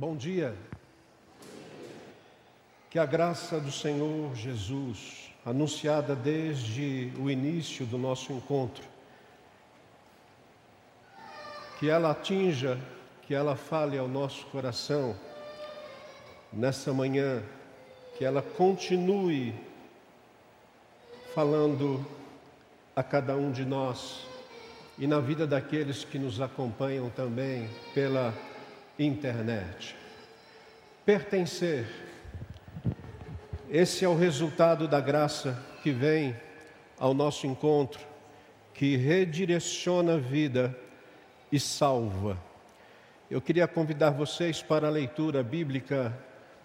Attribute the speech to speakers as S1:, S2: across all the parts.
S1: Bom dia. Que a graça do Senhor Jesus, anunciada desde o início do nosso encontro, que ela atinja, que ela fale ao nosso coração nessa manhã, que ela continue falando a cada um de nós e na vida daqueles que nos acompanham também pela internet. Pertencer, esse é o resultado da graça que vem ao nosso encontro, que redireciona a vida e salva. Eu queria convidar vocês para a leitura bíblica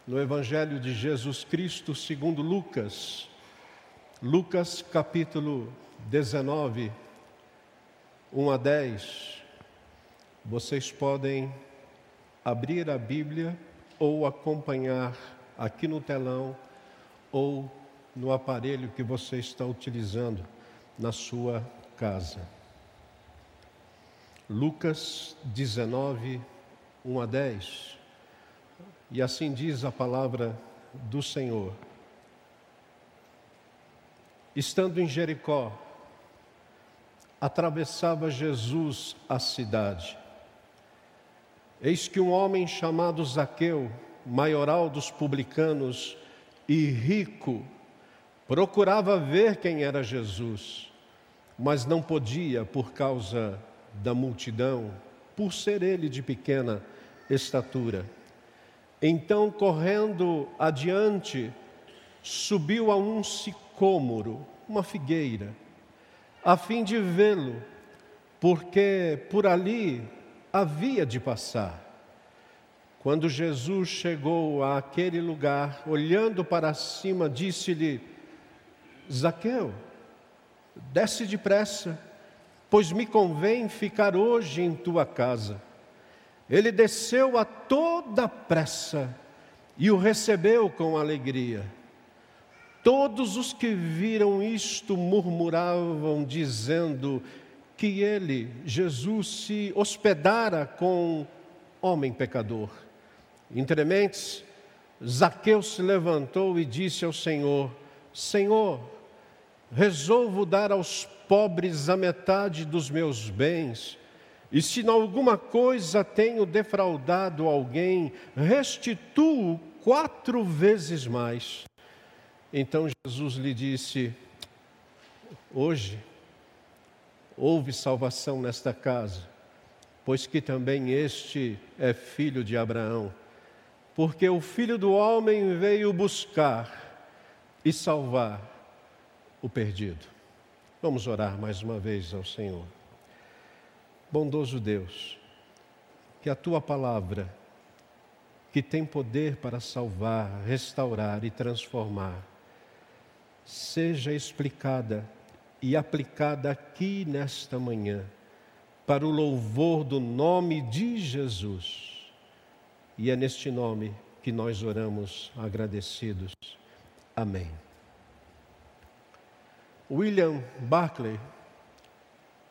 S1: no Evangelho de Jesus Cristo segundo Lucas, Lucas capítulo 19, 1 a 10. Vocês podem abrir a Bíblia ou acompanhar aqui no telão ou no aparelho que você está utilizando na sua casa. Lucas 19, 1 a 10. E assim diz a palavra do Senhor. Estando em Jericó, atravessava Jesus a cidade Eis que um homem chamado Zaqueu, maioral dos publicanos e rico, procurava ver quem era Jesus, mas não podia por causa da multidão, por ser ele de pequena estatura. Então, correndo adiante, subiu a um sicômoro, uma figueira, a fim de vê-lo, porque por ali havia de passar. Quando Jesus chegou àquele lugar, olhando para cima, disse-lhe: Zaqueu, desce depressa, pois me convém ficar hoje em tua casa. Ele desceu a toda pressa e o recebeu com alegria. Todos os que viram isto murmuravam, dizendo: que ele, Jesus, se hospedara com homem pecador. Entre mentes, Zaqueu se levantou e disse ao Senhor: Senhor, resolvo dar aos pobres a metade dos meus bens, e se em alguma coisa tenho defraudado alguém, restituo quatro vezes mais. Então Jesus lhe disse: Hoje houve salvação nesta casa, pois que também este é filho de Abraão. Porque o filho do homem veio buscar e salvar o perdido. Vamos orar mais uma vez ao Senhor. Bondoso Deus, que a tua palavra, que tem poder para salvar, restaurar e transformar, seja explicada e aplicada aqui nesta manhã, para o louvor do nome de Jesus. E é neste nome que nós oramos agradecidos. Amém. William Barclay,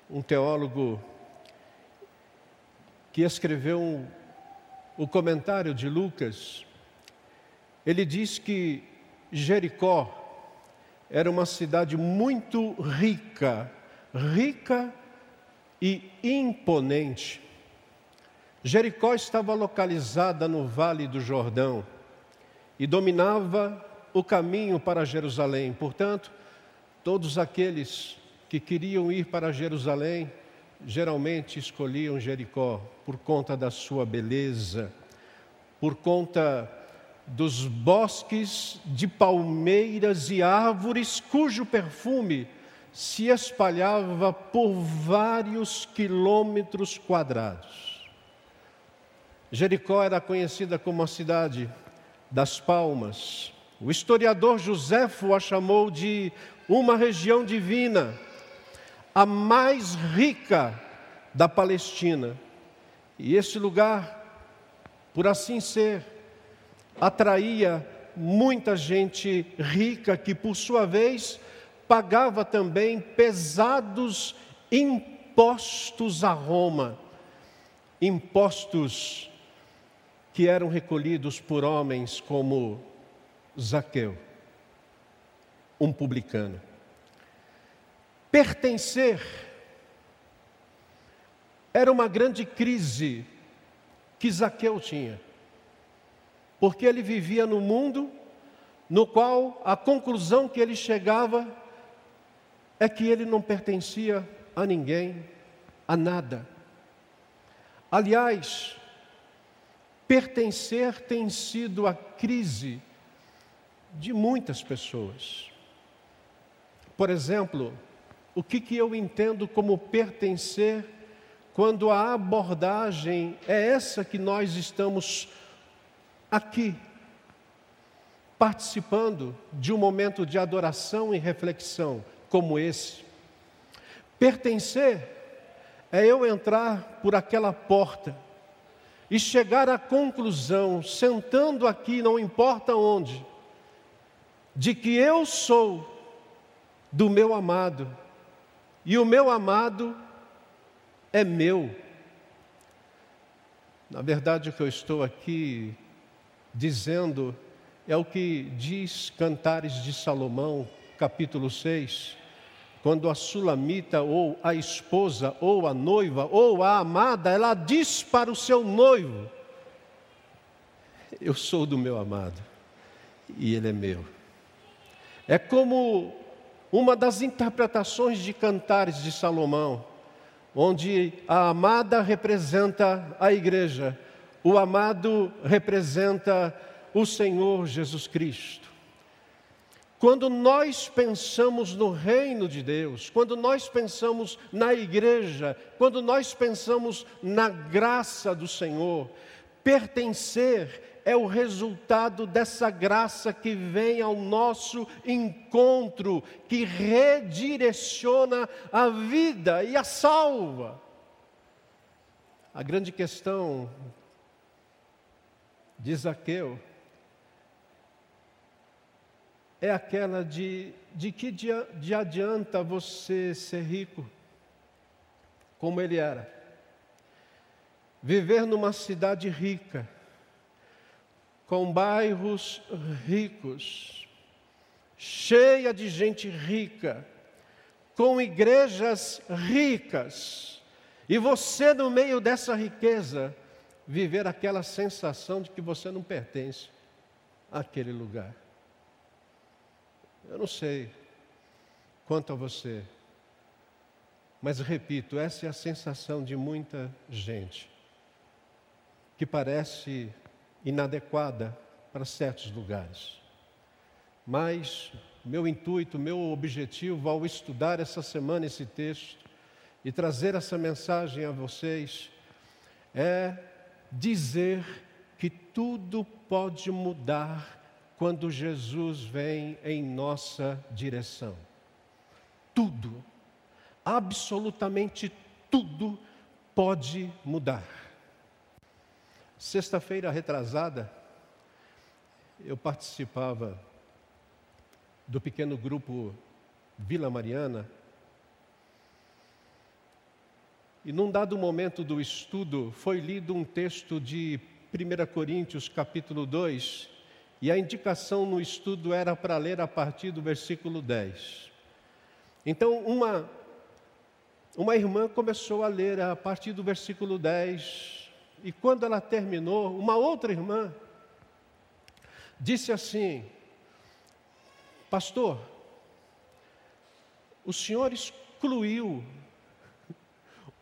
S1: um teólogo que escreveu o comentário de Lucas, ele diz que Jericó era uma cidade muito rica, rica e imponente. Jericó estava localizada no Vale do Jordão e dominava o caminho para Jerusalém. Portanto, todos aqueles que queriam ir para Jerusalém geralmente escolhiam Jericó por conta da sua beleza, por conta dos bosques de palmeiras e árvores cujo perfume se espalhava por vários quilômetros quadrados. Jericó era conhecida como a cidade das palmas. O historiador Joséfo a chamou de uma região divina, a mais rica da Palestina. E esse lugar, por assim ser, atraía muita gente rica que, por sua vez, pagava também pesados impostos a Roma, impostos que eram recolhidos por homens como Zaqueu, um publicano. Pertencer era uma grande crise que Zaqueu tinha, porque ele vivia no mundo no qual a conclusão que ele chegava é que ele não pertencia a ninguém, a nada. Aliás, pertencer tem sido a crise de muitas pessoas. Por exemplo, o que, que eu entendo como pertencer quando a abordagem é essa que nós estamos aqui, participando de um momento de adoração e reflexão como esse. Pertencer é eu entrar por aquela porta e chegar à conclusão, sentando aqui, não importa onde, de que eu sou do meu amado e o meu amado é meu. Na verdade, o que eu estou aqui dizendo é o que diz Cantares de Salomão, capítulo 6, quando a sulamita ou a esposa ou a noiva ou a amada, ela diz para o seu noivo: Eu sou do meu amado e ele é meu. É como uma das interpretações de Cantares de Salomão onde a amada representa a igreja, o amado representa o Senhor Jesus Cristo. Quando nós pensamos no reino de Deus, quando nós pensamos na igreja, quando nós pensamos na graça do Senhor, pertencer é o resultado dessa graça que vem ao nosso encontro, que redireciona a vida e a salva. A grande questão de Zaqueu é aquela de, de que de, de adianta você ser rico, como ele era, viver numa cidade rica, com bairros ricos, cheia de gente rica, com igrejas ricas, e você, no meio dessa riqueza, viver aquela sensação de que você não pertence àquele lugar. Eu não sei quanto a você, mas repito, essa é a sensação de muita gente que parece inadequada para certos lugares. Mas meu intuito, meu objetivo ao estudar essa semana esse texto e trazer essa mensagem a vocês é dizer que tudo pode mudar quando Jesus vem em nossa direção. Tudo, absolutamente tudo pode mudar. Sexta-feira retrasada, eu participava do pequeno grupo Vila Mariana. E num dado momento do estudo, foi lido um texto de 1 Coríntios, capítulo 2, e a indicação no estudo era para ler a partir do versículo 10. Então, uma, uma irmã começou a ler a partir do versículo 10, e quando ela terminou, uma outra irmã disse assim: Pastor, o senhor excluiu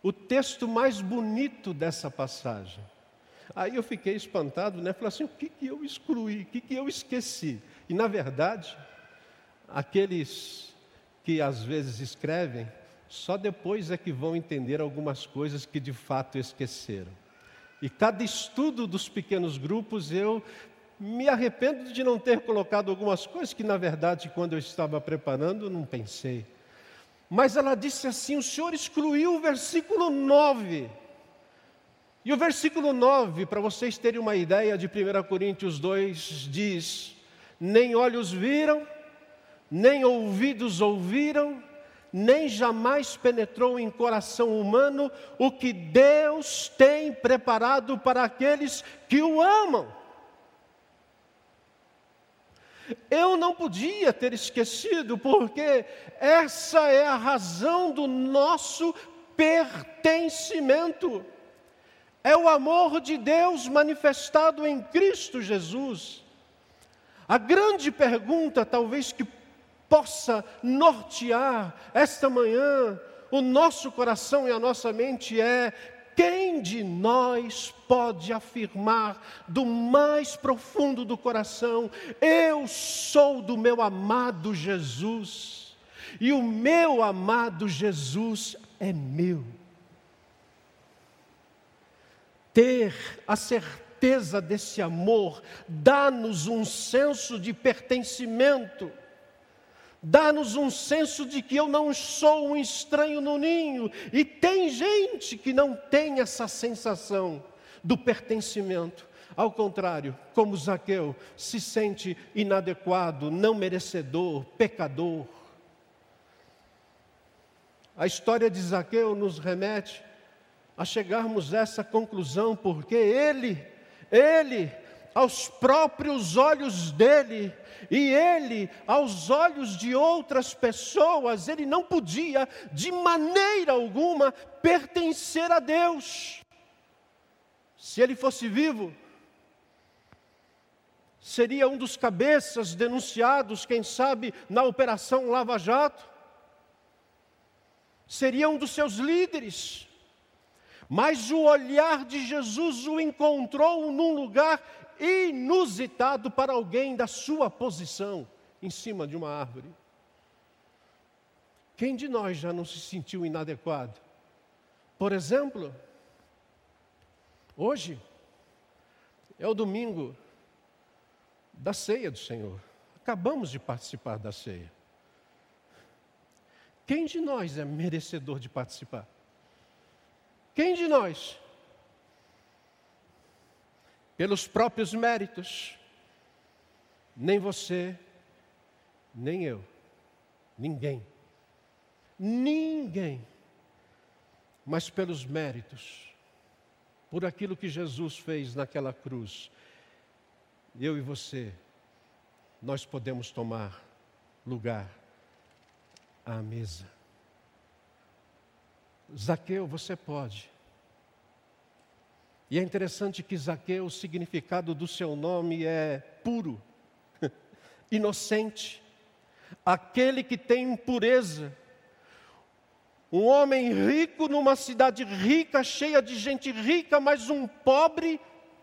S1: o texto mais bonito dessa passagem. Aí eu fiquei espantado, né? Falei assim: o que, que eu excluí? O que, que eu esqueci? E na verdade, aqueles que às vezes escrevem, só depois é que vão entender algumas coisas que de fato esqueceram. E cada estudo dos pequenos grupos eu me arrependo de não ter colocado algumas coisas que, na verdade, quando eu estava preparando, não pensei. Mas ela disse assim: o Senhor excluiu o versículo 9. E o versículo 9, para vocês terem uma ideia de 1 Coríntios 2, diz: Nem olhos viram, nem ouvidos ouviram, nem jamais penetrou em coração humano o que Deus tem preparado para aqueles que o amam. Eu não podia ter esquecido, porque essa é a razão do nosso pertencimento. É o amor de Deus manifestado em Cristo Jesus. A grande pergunta, talvez que possa nortear esta manhã o nosso coração e a nossa mente é: quem de nós pode afirmar do mais profundo do coração: Eu sou do meu amado Jesus, e o meu amado Jesus é meu? Ter a certeza desse amor dá-nos um senso de pertencimento dá-nos um senso de que eu não sou um estranho no ninho, e tem gente que não tem essa sensação do pertencimento. Ao contrário, como Zaqueu, se sente inadequado, não merecedor, pecador. A história de Zaqueu nos remete a chegarmos a essa conclusão, porque ele, ele aos próprios olhos dele, e ele, aos olhos de outras pessoas, ele não podia, de maneira alguma, pertencer a Deus. Se ele fosse vivo, seria um dos cabeças denunciados, quem sabe, na Operação Lava Jato, seria um dos seus líderes. Mas o olhar de Jesus o encontrou num lugar inusitado para alguém da sua posição em cima de uma árvore. Quem de nós já não se sentiu inadequado? Por exemplo, hoje é o domingo da ceia do Senhor. Acabamos de participar da ceia. Quem de nós é merecedor de participar? Quem de nós pelos próprios méritos. Nem você, nem eu, ninguém, ninguém, mas pelos méritos, por aquilo que Jesus fez naquela cruz, eu e você, nós podemos tomar lugar à mesa. Zaqueu, você pode. E é interessante que Zaqueu, o significado do seu nome é puro, inocente, aquele que tem pureza. Um homem rico numa cidade rica, cheia de gente rica, mas um pobre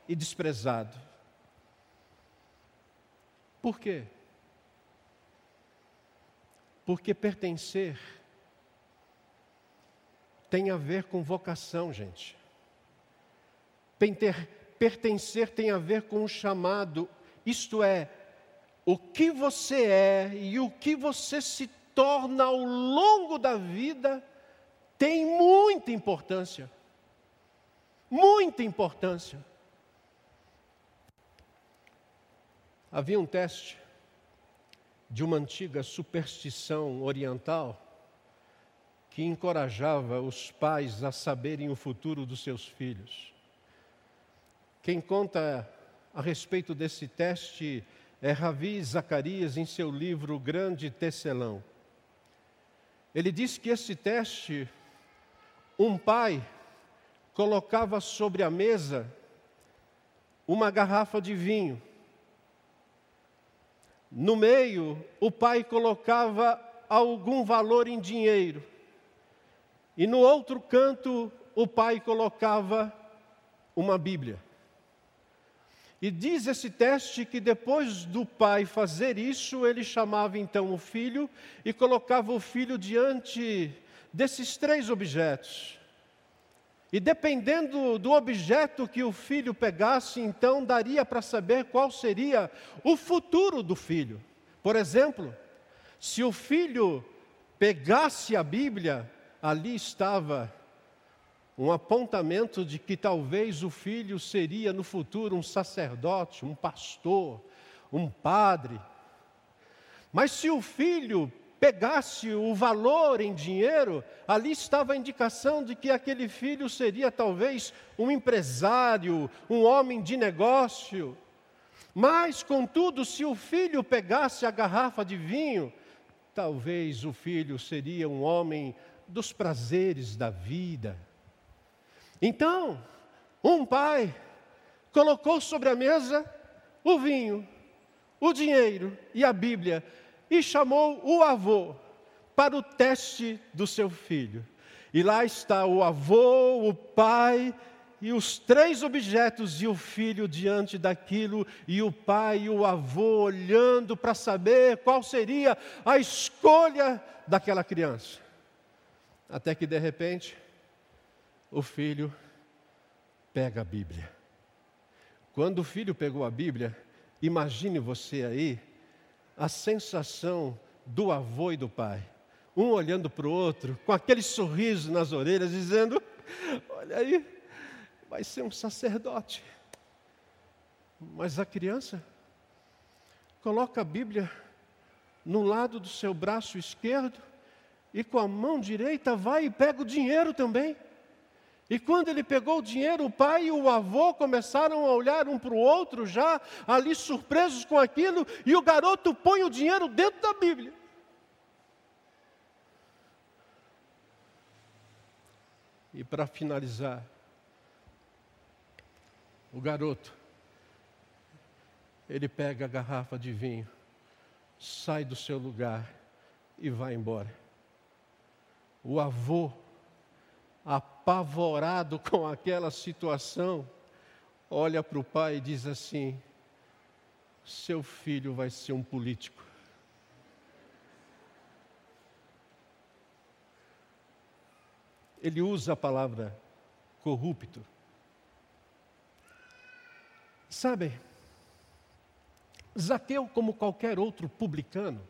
S1: e desprezado. Por quê? Porque pertencer tem a ver com vocação, gente. Pertencer tem a ver com o chamado, isto é, o que você é e o que você se torna ao longo da vida tem muita importância. Muita importância. Havia um teste de uma antiga superstição oriental que encorajava os pais a saberem o futuro dos seus filhos. Quem conta a respeito desse teste é Ravi Zacarias em seu livro Grande Tecelão. Ele diz que esse teste, um pai colocava sobre a mesa uma garrafa de vinho. No meio, o pai colocava algum valor em dinheiro. E no outro canto, o pai colocava uma Bíblia. E diz esse teste que depois do pai fazer isso, ele chamava então o filho e colocava o filho diante desses três objetos. E dependendo do objeto que o filho pegasse, então daria para saber qual seria o futuro do filho. Por exemplo, se o filho pegasse a Bíblia, ali estava um apontamento de que talvez o filho seria no futuro um sacerdote, um pastor, um padre. Mas se o filho pegasse o valor em dinheiro, ali estava a indicação de que aquele filho seria talvez um empresário, um homem de negócio. Mas, contudo, se o filho pegasse a garrafa de vinho, talvez o filho seria um homem dos prazeres da vida. Então, um pai colocou sobre a mesa o vinho, o dinheiro e a Bíblia e chamou o avô para o teste do seu filho. E lá está o avô, o pai e os três objetos e o filho diante daquilo, e o pai e o avô olhando para saber qual seria a escolha daquela criança. Até que de repente, o filho pega a Bíblia. Quando o filho pegou a Bíblia, imagine você aí a sensação do avô e do pai, um olhando para o outro, com aquele sorriso nas orelhas, dizendo: Olha aí, vai ser um sacerdote. Mas a criança coloca a Bíblia no lado do seu braço esquerdo e com a mão direita vai e pega o dinheiro também. E quando ele pegou o dinheiro, o pai e o avô começaram a olhar um para o outro, já ali surpresos com aquilo, e o garoto põe o dinheiro dentro da Bíblia. E para finalizar, o garoto, ele pega a garrafa de vinho, sai do seu lugar e vai embora. O avô apavorado com aquela situação, olha para o pai e diz assim: seu filho vai ser um político. Ele usa a palavra corrupto. Sabe, Zaqueu, como qualquer outro publicano,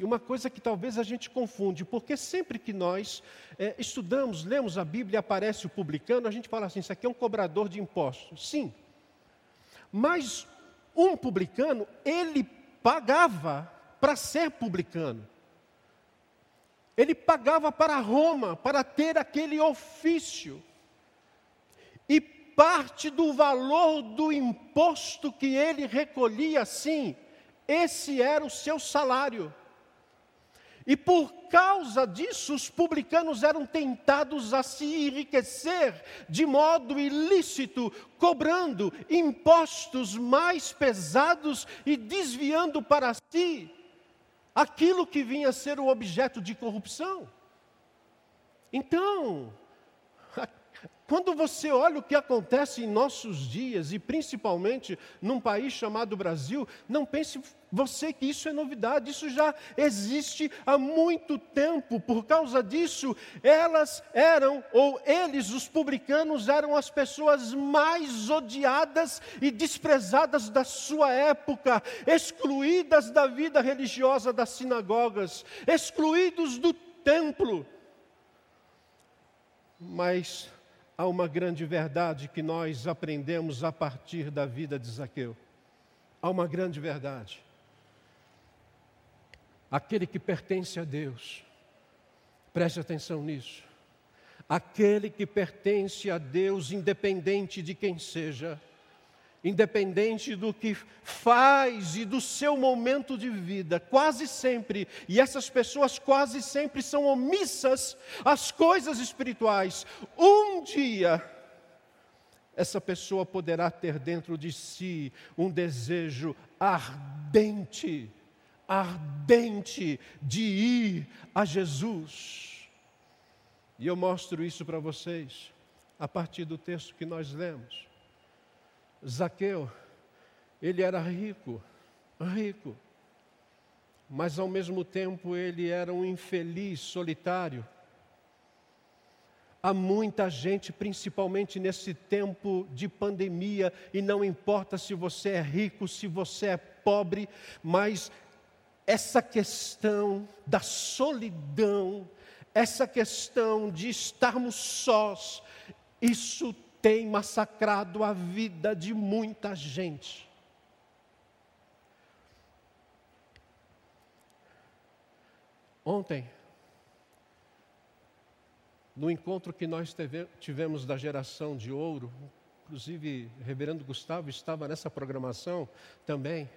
S1: e uma coisa que talvez a gente confunde, porque sempre que nós é, estudamos, lemos a Bíblia e aparece o publicano, a gente fala assim: isso aqui é um cobrador de impostos. Sim. Mas um publicano, ele pagava para ser publicano. Ele pagava para Roma para ter aquele ofício. E parte do valor do imposto que ele recolhia, sim, esse era o seu salário. E por causa disso, os publicanos eram tentados a se enriquecer de modo ilícito, cobrando impostos mais pesados e desviando para si aquilo que vinha a ser o objeto de corrupção. Então, quando você olha o que acontece em nossos dias, e principalmente num país chamado Brasil, não pense você que isso é novidade, isso já existe há muito tempo. Por causa disso, elas eram, ou eles, os publicanos, eram as pessoas mais odiadas e desprezadas da sua época, excluídas da vida religiosa das sinagogas, excluídos do templo. Mas há uma grande verdade que nós aprendemos a partir da vida de Zaqueu. Há uma grande verdade. Aquele que pertence a Deus, preste atenção nisso. Aquele que pertence a Deus, independente de quem seja, independente do que faz e do seu momento de vida, quase sempre, e essas pessoas quase sempre são omissas às coisas espirituais. Um dia, essa pessoa poderá ter dentro de si um desejo ardente, ardente de ir a Jesus. E eu mostro isso para vocês a partir do texto que nós lemos. Zaqueu, ele era rico, rico, mas ao mesmo tempo ele era um infeliz solitário. Há muita gente, principalmente nesse tempo de pandemia, e não importa se você é rico, se você é pobre, mas essa questão da solidão, essa questão de estarmos sós, isso tem massacrado a vida de muita gente. Ontem, no encontro que nós tivemos da geração de ouro, inclusive o reverendo Gustavo estava nessa programação também.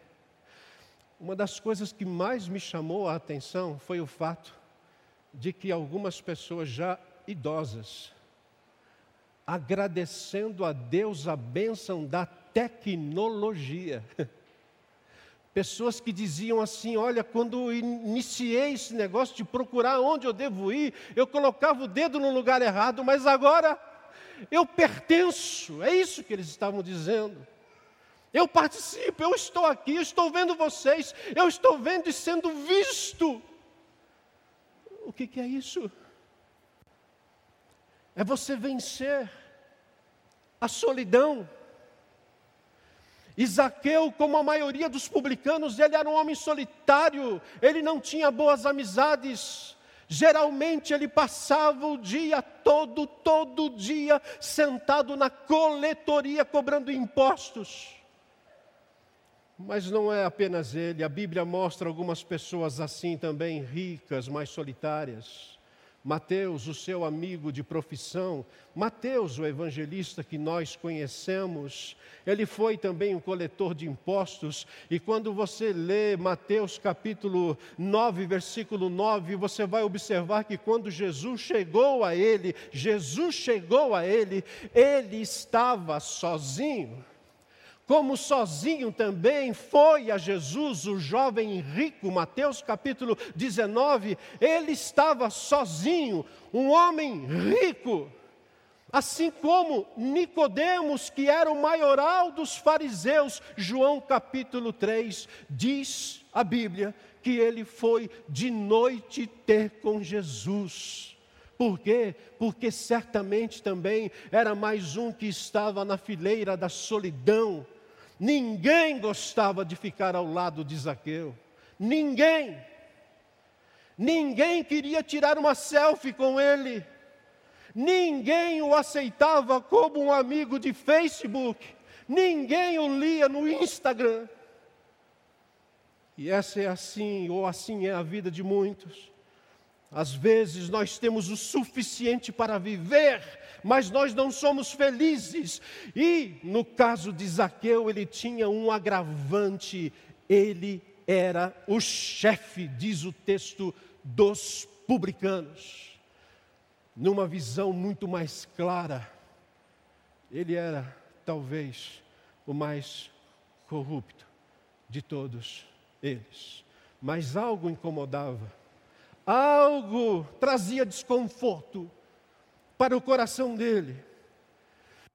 S1: Uma das coisas que mais me chamou a atenção foi o fato de que algumas pessoas já idosas, agradecendo a Deus a bênção da tecnologia, Pessoas que diziam assim: Olha, quando iniciei esse negócio de procurar onde eu devo ir, eu colocava o dedo no lugar errado, mas agora eu pertenço. É isso que eles estavam dizendo. Eu participo, eu estou aqui, eu estou vendo vocês, eu estou vendo e sendo visto. O que, que é isso? É você vencer a solidão Isaqueu, como a maioria dos publicanos, ele era um homem solitário, ele não tinha boas amizades. Geralmente ele passava o dia todo, todo dia, sentado na coletoria cobrando impostos. Mas não é apenas ele, a Bíblia mostra algumas pessoas assim também, ricas, mas solitárias. Mateus, o seu amigo de profissão, Mateus, o evangelista que nós conhecemos, ele foi também um coletor de impostos, e quando você lê Mateus capítulo 9, versículo 9, você vai observar que quando Jesus chegou a ele, Jesus chegou a ele, ele estava sozinho. Como sozinho também foi a Jesus o jovem rico, Mateus capítulo 19, ele estava sozinho, um homem rico. Assim como Nicodemos, que era o maioral dos fariseus, João capítulo 3, diz a Bíblia que ele foi de noite ter com Jesus. Por quê? Porque certamente também era mais um que estava na fileira da solidão, Ninguém gostava de ficar ao lado de Zaqueu. Ninguém. Ninguém queria tirar uma selfie com ele. Ninguém o aceitava como um amigo de Facebook. Ninguém o lia no Instagram. E essa é assim, ou assim é a vida de muitos. Às vezes nós temos o suficiente para viver, mas nós não somos felizes. E no caso de Zaqueu, ele tinha um agravante, ele era o chefe, diz o texto, dos publicanos. Numa visão muito mais clara, ele era talvez o mais corrupto de todos eles. Mas algo incomodava, algo trazia desconforto para o coração dele.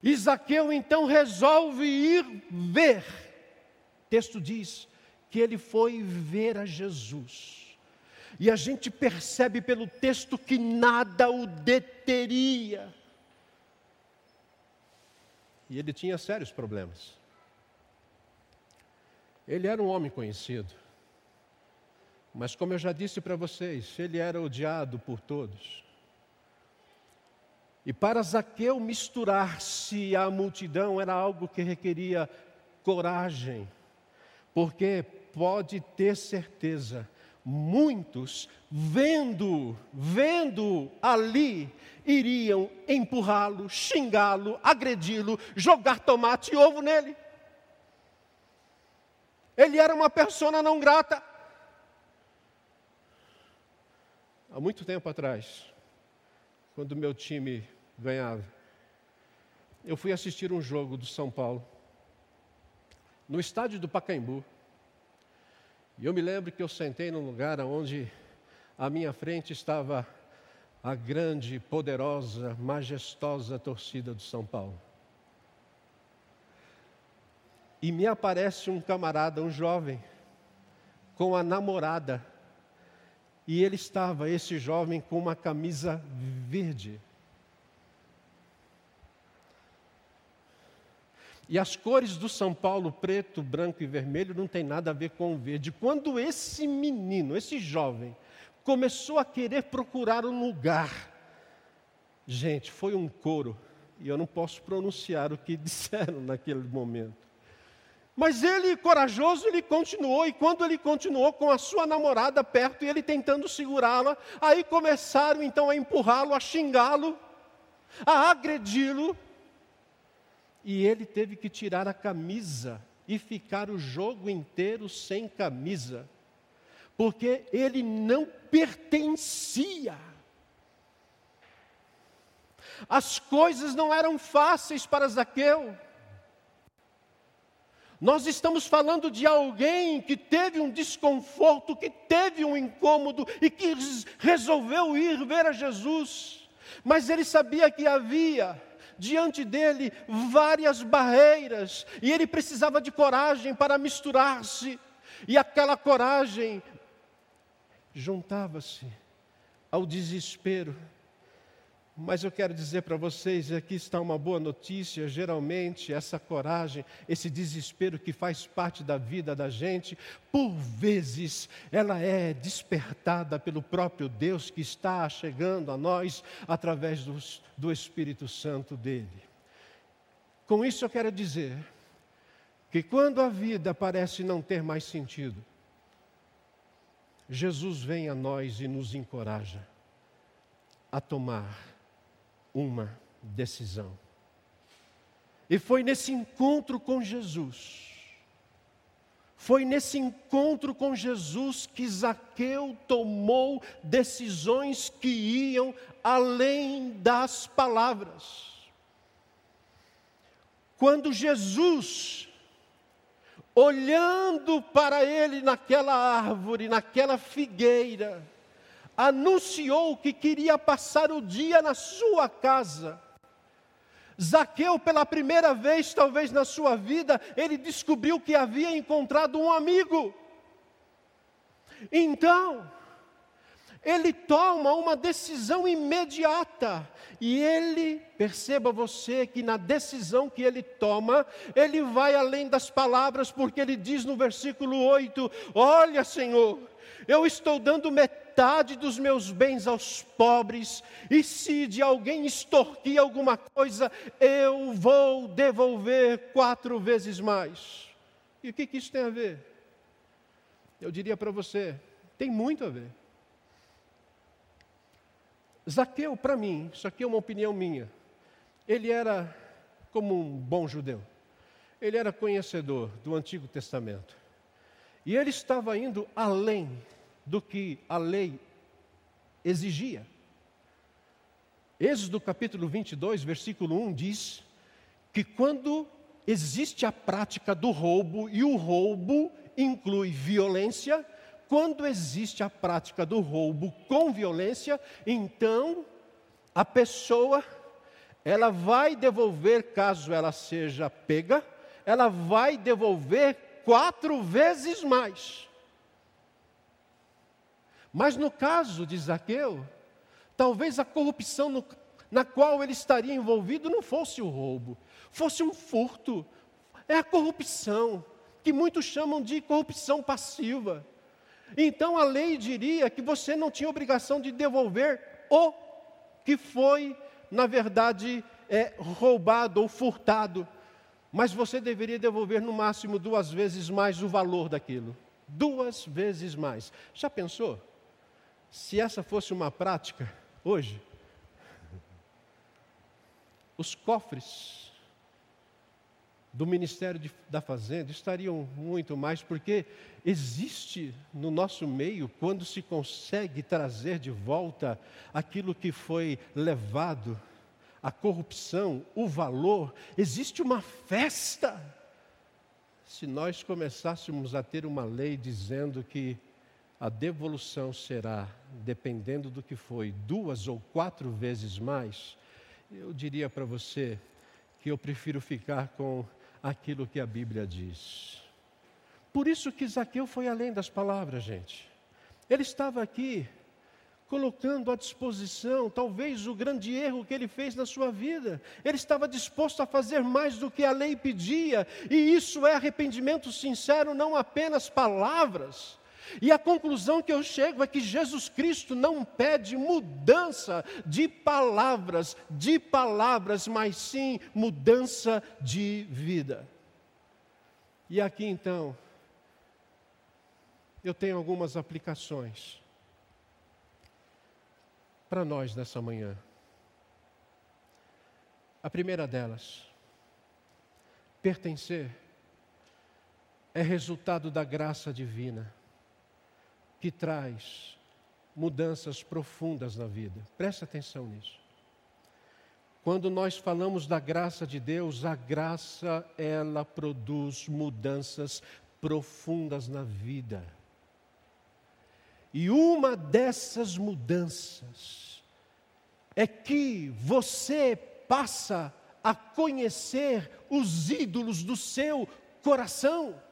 S1: Isaqueu então resolve ir ver. O texto diz que ele foi ver a Jesus. E a gente percebe pelo texto que nada o deteria. E ele tinha sérios problemas. Ele era um homem conhecido. Mas, como eu já disse para vocês, ele era odiado por todos. E para Zaqueu misturar-se à multidão era algo que requeria coragem, porque pode ter certeza, muitos, vendo, vendo ali, iriam empurrá-lo, xingá-lo, agredi-lo, jogar tomate e ovo nele. Ele era uma persona não grata. Há muito tempo atrás, quando meu time ganhava. Eu fui assistir um jogo do São Paulo, no estádio do Pacaembu. E eu me lembro que eu sentei num lugar onde à minha frente estava a grande, poderosa, majestosa torcida do São Paulo. E me aparece um camarada, um jovem, com a namorada. E ele estava, esse jovem, com uma camisa verde. E as cores do São Paulo, preto, branco e vermelho, não tem nada a ver com o verde. Quando esse menino, esse jovem, começou a querer procurar um lugar, gente, foi um coro, e eu não posso pronunciar o que disseram naquele momento. Mas ele, corajoso, ele continuou, e quando ele continuou com a sua namorada perto e ele tentando segurá-la, aí começaram então a empurrá-lo, a xingá-lo, a agredi-lo, e ele teve que tirar a camisa e ficar o jogo inteiro sem camisa, porque ele não pertencia. As coisas não eram fáceis para Zaqueu. Nós estamos falando de alguém que teve um desconforto, que teve um incômodo e que resolveu ir ver a Jesus. Mas ele sabia que havia diante dele várias barreiras e ele precisava de coragem para misturar-se. E aquela coragem juntava-se ao desespero mas eu quero dizer para vocês, aqui está uma boa notícia: geralmente, essa coragem, esse desespero que faz parte da vida da gente, por vezes, ela é despertada pelo próprio Deus que está chegando a nós através do Espírito Santo dele. Com isso, eu quero dizer que quando a vida parece não ter mais sentido, Jesus vem a nós e nos encoraja a tomar uma decisão. E foi nesse encontro com Jesus, foi nesse encontro com Jesus que Zaqueu tomou decisões que iam além das palavras. Quando Jesus, olhando para ele naquela árvore, naquela figueira, anunciou que queria passar o dia na sua casa. Zaqueu, pela primeira vez, talvez na sua vida, ele descobriu que havia encontrado um amigo. Então, ele toma uma decisão imediata. E ele, perceba você que na decisão que ele toma, ele vai além das palavras, porque ele diz no versículo 8: Olha, Senhor, eu estou dando metade dos meus bens aos pobres, e se de alguém extorquir alguma coisa, eu vou devolver quatro vezes mais. E o que, que isso tem a ver? Eu diria para você, tem muito a ver. Zaqueu, para mim, isso aqui é uma opinião minha, ele era como um bom judeu, ele era conhecedor do Antigo Testamento. E ele estava indo além do que a lei exigia. Êxodo capítulo 22, versículo 1 diz que quando existe a prática do roubo, e o roubo inclui violência, quando existe a prática do roubo com violência, então a pessoa ela vai devolver caso ela seja pega, ela vai devolver quatro vezes mais. Mas no caso de Zaqueu, talvez a corrupção no, na qual ele estaria envolvido não fosse o roubo, fosse um furto. É a corrupção, que muitos chamam de corrupção passiva. Então a lei diria que você não tinha obrigação de devolver o que foi, na verdade, é, roubado ou furtado mas você deveria devolver no máximo duas vezes mais o valor daquilo. Duas vezes mais. Já pensou? Se essa fosse uma prática hoje, os cofres do Ministério de, da Fazenda estariam muito mais, porque existe no nosso meio, quando se consegue trazer de volta aquilo que foi levado a corrupção, o valor, existe uma festa. Se nós começássemos a ter uma lei dizendo que a devolução será, dependendo do que foi, duas ou quatro vezes mais, eu diria para você que eu prefiro ficar com aquilo que a Bíblia diz. Por isso que Zaqueu foi além das palavras, gente. Ele estava aqui colocando à disposição, talvez o grande erro que ele fez na sua vida. Ele estava disposto a fazer mais do que a lei pedia, e isso é arrependimento sincero, não apenas palavras. E a conclusão que eu chego é que Jesus Cristo não pede mudança de palavras, de palavras, mas sim mudança de vida. E aqui então, eu tenho algumas aplicações para nós nessa manhã. A primeira delas, pertencer é resultado da graça divina que traz mudanças profundas na vida. Preste atenção nisso. Quando nós falamos da graça de Deus, a graça ela produz mudanças profundas na vida. E uma dessas mudanças é que você passa a conhecer os ídolos do seu coração.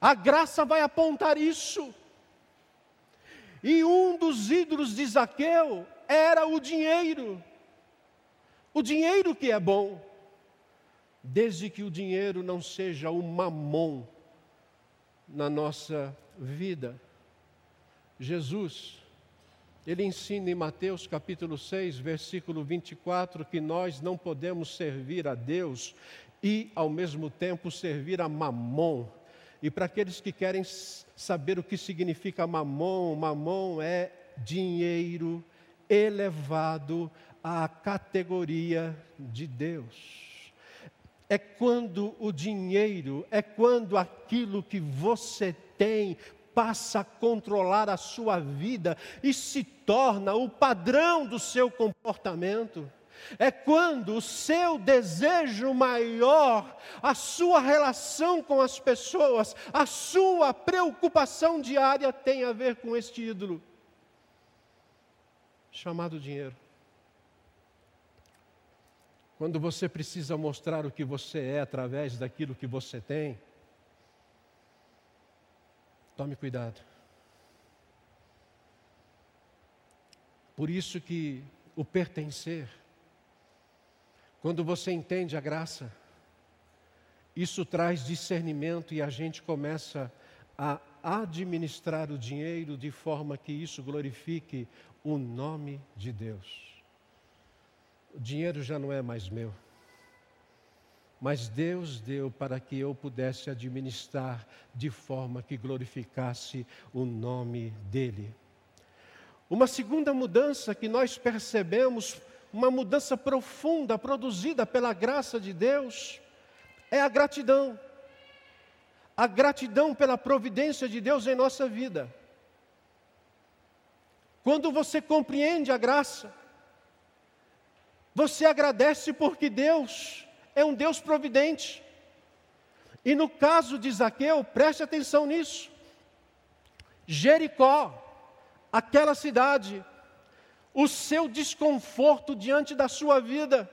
S1: A graça vai apontar isso. E um dos ídolos de Zaqueu era o dinheiro. O dinheiro que é bom, desde que o dinheiro não seja o mamon na nossa vida. Jesus, ele ensina em Mateus capítulo 6, versículo 24, que nós não podemos servir a Deus e, ao mesmo tempo, servir a Mamon. E para aqueles que querem saber o que significa Mamon, Mamon é dinheiro elevado à categoria de Deus é quando o dinheiro, é quando aquilo que você tem passa a controlar a sua vida e se torna o padrão do seu comportamento. É quando o seu desejo maior, a sua relação com as pessoas, a sua preocupação diária tem a ver com este ídolo chamado dinheiro. Quando você precisa mostrar o que você é através daquilo que você tem, tome cuidado. Por isso que o pertencer, quando você entende a graça, isso traz discernimento e a gente começa a administrar o dinheiro de forma que isso glorifique o nome de Deus. O dinheiro já não é mais meu, mas Deus deu para que eu pudesse administrar de forma que glorificasse o nome dEle. Uma segunda mudança que nós percebemos, uma mudança profunda produzida pela graça de Deus, é a gratidão. A gratidão pela providência de Deus em nossa vida. Quando você compreende a graça, você agradece porque Deus é um Deus providente. E no caso de Zaqueu, preste atenção nisso. Jericó, aquela cidade, o seu desconforto diante da sua vida,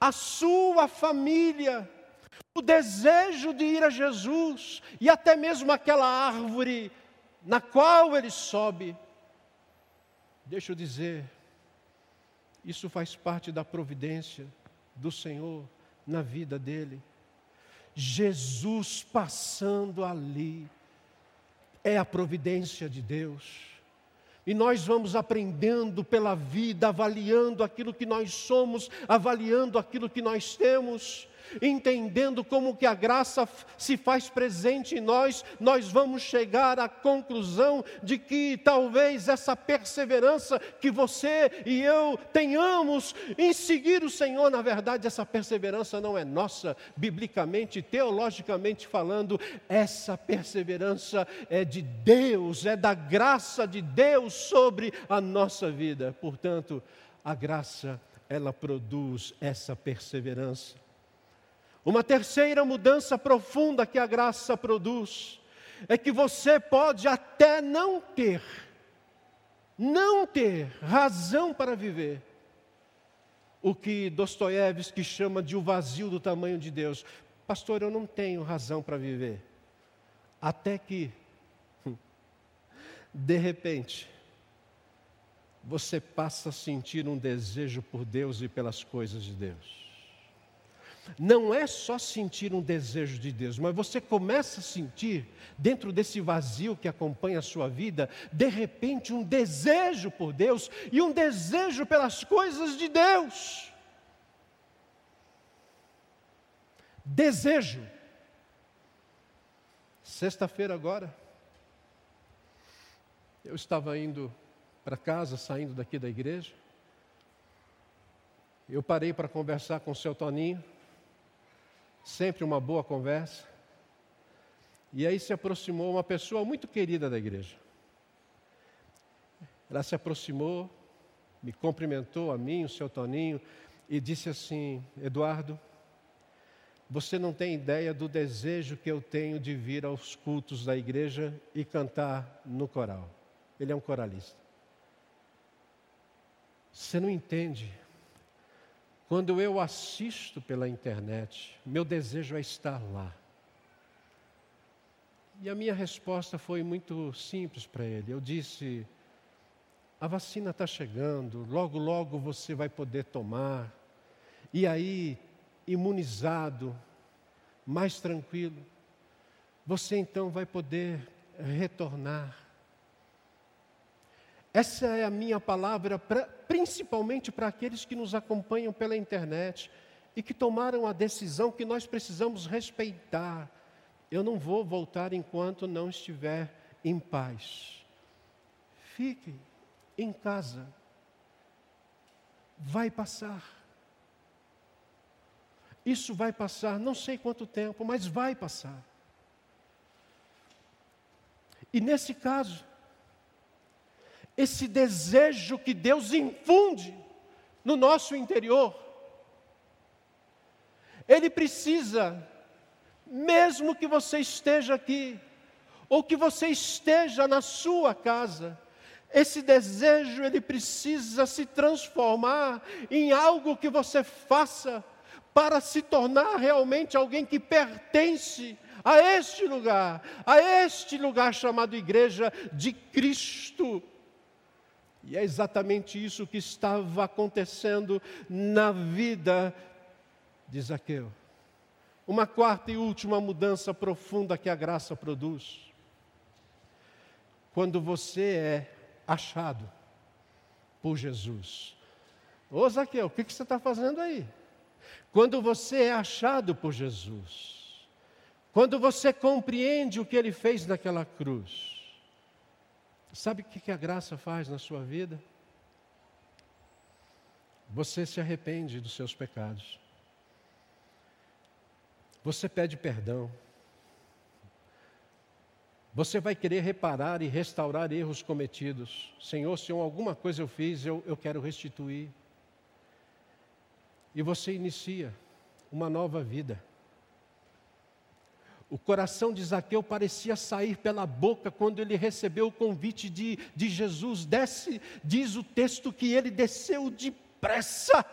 S1: a sua família, o desejo de ir a Jesus e até mesmo aquela árvore na qual ele sobe. Deixa eu dizer, isso faz parte da providência do Senhor na vida dele. Jesus passando ali é a providência de Deus. E nós vamos aprendendo pela vida, avaliando aquilo que nós somos, avaliando aquilo que nós temos entendendo como que a graça se faz presente em nós, nós vamos chegar à conclusão de que talvez essa perseverança que você e eu tenhamos em seguir o Senhor, na verdade, essa perseverança não é nossa, biblicamente, teologicamente falando, essa perseverança é de Deus, é da graça de Deus sobre a nossa vida. Portanto, a graça, ela produz essa perseverança. Uma terceira mudança profunda que a graça produz é que você pode até não ter, não ter razão para viver. O que Dostoiévski chama de o vazio do tamanho de Deus. Pastor, eu não tenho razão para viver. Até que, de repente, você passa a sentir um desejo por Deus e pelas coisas de Deus não é só sentir um desejo de Deus, mas você começa a sentir, dentro desse vazio que acompanha a sua vida, de repente um desejo por Deus e um desejo pelas coisas de Deus. Desejo Sexta-feira agora, eu estava indo para casa, saindo daqui da igreja. Eu parei para conversar com o seu Toninho, sempre uma boa conversa. E aí se aproximou uma pessoa muito querida da igreja. Ela se aproximou, me cumprimentou a mim, o seu Toninho, e disse assim: Eduardo, você não tem ideia do desejo que eu tenho de vir aos cultos da igreja e cantar no coral. Ele é um coralista. Você não entende. Quando eu assisto pela internet, meu desejo é estar lá. E a minha resposta foi muito simples para ele. Eu disse: a vacina está chegando, logo, logo você vai poder tomar. E aí, imunizado, mais tranquilo, você então vai poder retornar. Essa é a minha palavra, pra, principalmente para aqueles que nos acompanham pela internet e que tomaram a decisão que nós precisamos respeitar. Eu não vou voltar enquanto não estiver em paz. Fique em casa. Vai passar. Isso vai passar, não sei quanto tempo, mas vai passar. E nesse caso, esse desejo que Deus infunde no nosso interior, ele precisa, mesmo que você esteja aqui, ou que você esteja na sua casa, esse desejo ele precisa se transformar em algo que você faça para se tornar realmente alguém que pertence a este lugar, a este lugar chamado Igreja de Cristo. E é exatamente isso que estava acontecendo na vida de Zaqueu. Uma quarta e última mudança profunda que a graça produz. Quando você é achado por Jesus. Ô Zaqueu, o que, que você está fazendo aí? Quando você é achado por Jesus, quando você compreende o que ele fez naquela cruz, sabe o que a graça faz na sua vida? Você se arrepende dos seus pecados. Você pede perdão. Você vai querer reparar e restaurar erros cometidos. Senhor, se alguma coisa eu fiz, eu, eu quero restituir e você inicia uma nova vida. O coração de Zaqueu parecia sair pela boca quando ele recebeu o convite de, de Jesus. Desce, diz o texto que ele desceu depressa.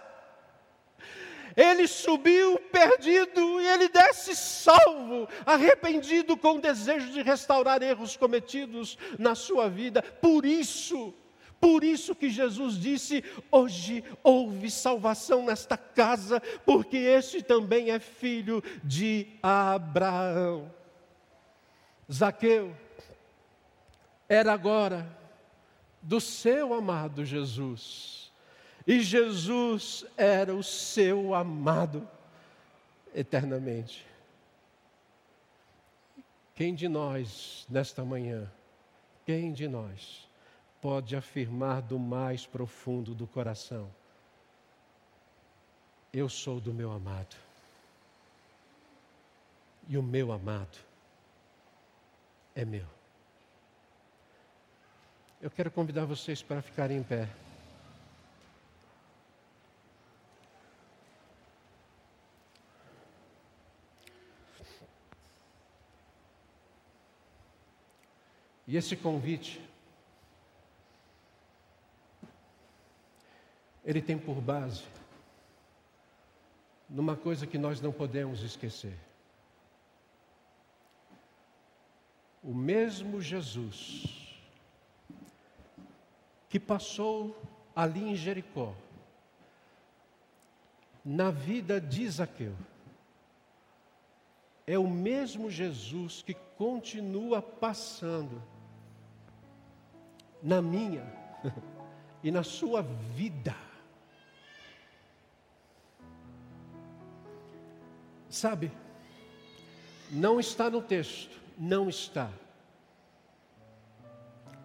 S1: Ele subiu perdido e ele desce salvo, arrependido com o desejo de restaurar erros cometidos na sua vida. Por isso, por isso que Jesus disse: hoje houve salvação nesta casa, porque este também é filho de Abraão. Zaqueu era agora do seu amado Jesus, e Jesus era o seu amado eternamente. Quem de nós, nesta manhã, quem de nós, pode afirmar do mais profundo do coração: Eu sou do meu amado. E o meu amado é meu. Eu quero convidar vocês para ficarem em pé. E esse convite ele tem por base numa coisa que nós não podemos esquecer. O mesmo Jesus que passou ali em Jericó, na vida de Zaqueu, é o mesmo Jesus que continua passando na minha e na sua vida. Sabe, não está no texto, não está.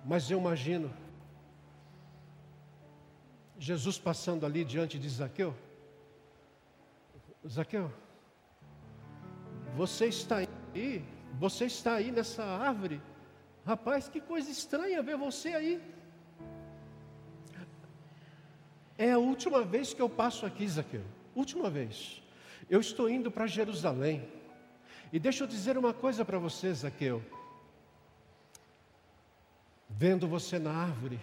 S1: Mas eu imagino Jesus passando ali diante de Zaqueu. Zaqueu, você está aí, você está aí nessa árvore. Rapaz, que coisa estranha ver você aí. É a última vez que eu passo aqui, Zaqueu. Última vez. Eu estou indo para Jerusalém. E deixa eu dizer uma coisa para você, Zaqueu. Vendo você na árvore,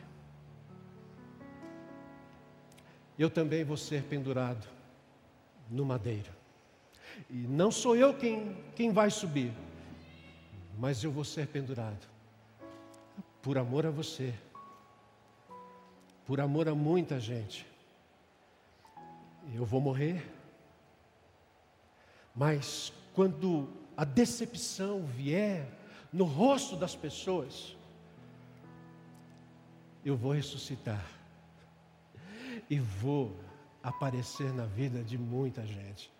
S1: eu também vou ser pendurado no madeiro. E não sou eu quem, quem vai subir, mas eu vou ser pendurado por amor a você, por amor a muita gente. Eu vou morrer, mas quando a decepção vier no rosto das pessoas, eu vou ressuscitar e vou aparecer na vida de muita gente.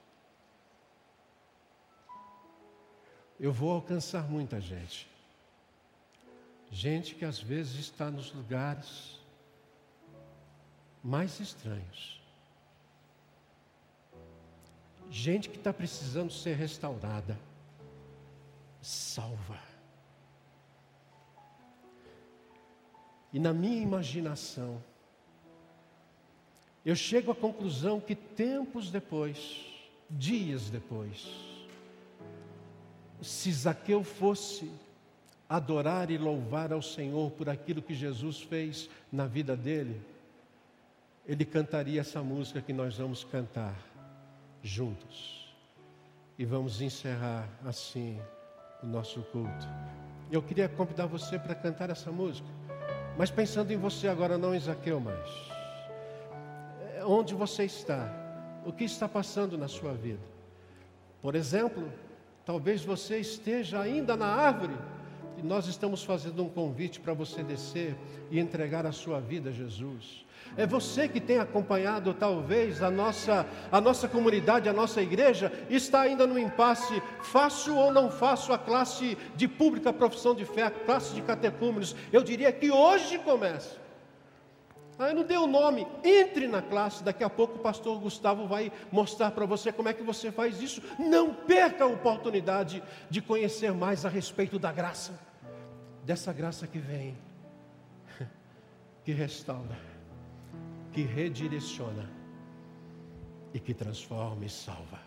S1: Eu vou alcançar muita gente. Gente que às vezes está nos lugares mais estranhos. Gente que está precisando ser restaurada, salva. E na minha imaginação, eu chego à conclusão que tempos depois, dias depois, se Zaqueu fosse adorar e louvar ao Senhor por aquilo que Jesus fez na vida dele, ele cantaria essa música que nós vamos cantar juntos. E vamos encerrar assim o nosso culto. Eu queria convidar você para cantar essa música, mas pensando em você agora, não em Zaqueu mais onde você está, o que está passando na sua vida. Por exemplo, talvez você esteja ainda na árvore nós estamos fazendo um convite para você descer e entregar a sua vida a Jesus. É você que tem acompanhado talvez a nossa, a nossa comunidade, a nossa igreja, está ainda no impasse, faço ou não faço a classe de pública profissão de fé, a classe de catecúmenos. Eu diria que hoje começa. Ah, eu não dei o nome. Entre na classe, daqui a pouco o pastor Gustavo vai mostrar para você como é que você faz isso. Não perca a oportunidade de conhecer mais a respeito da graça, dessa graça que vem, que restaura, que redireciona e que transforma e salva.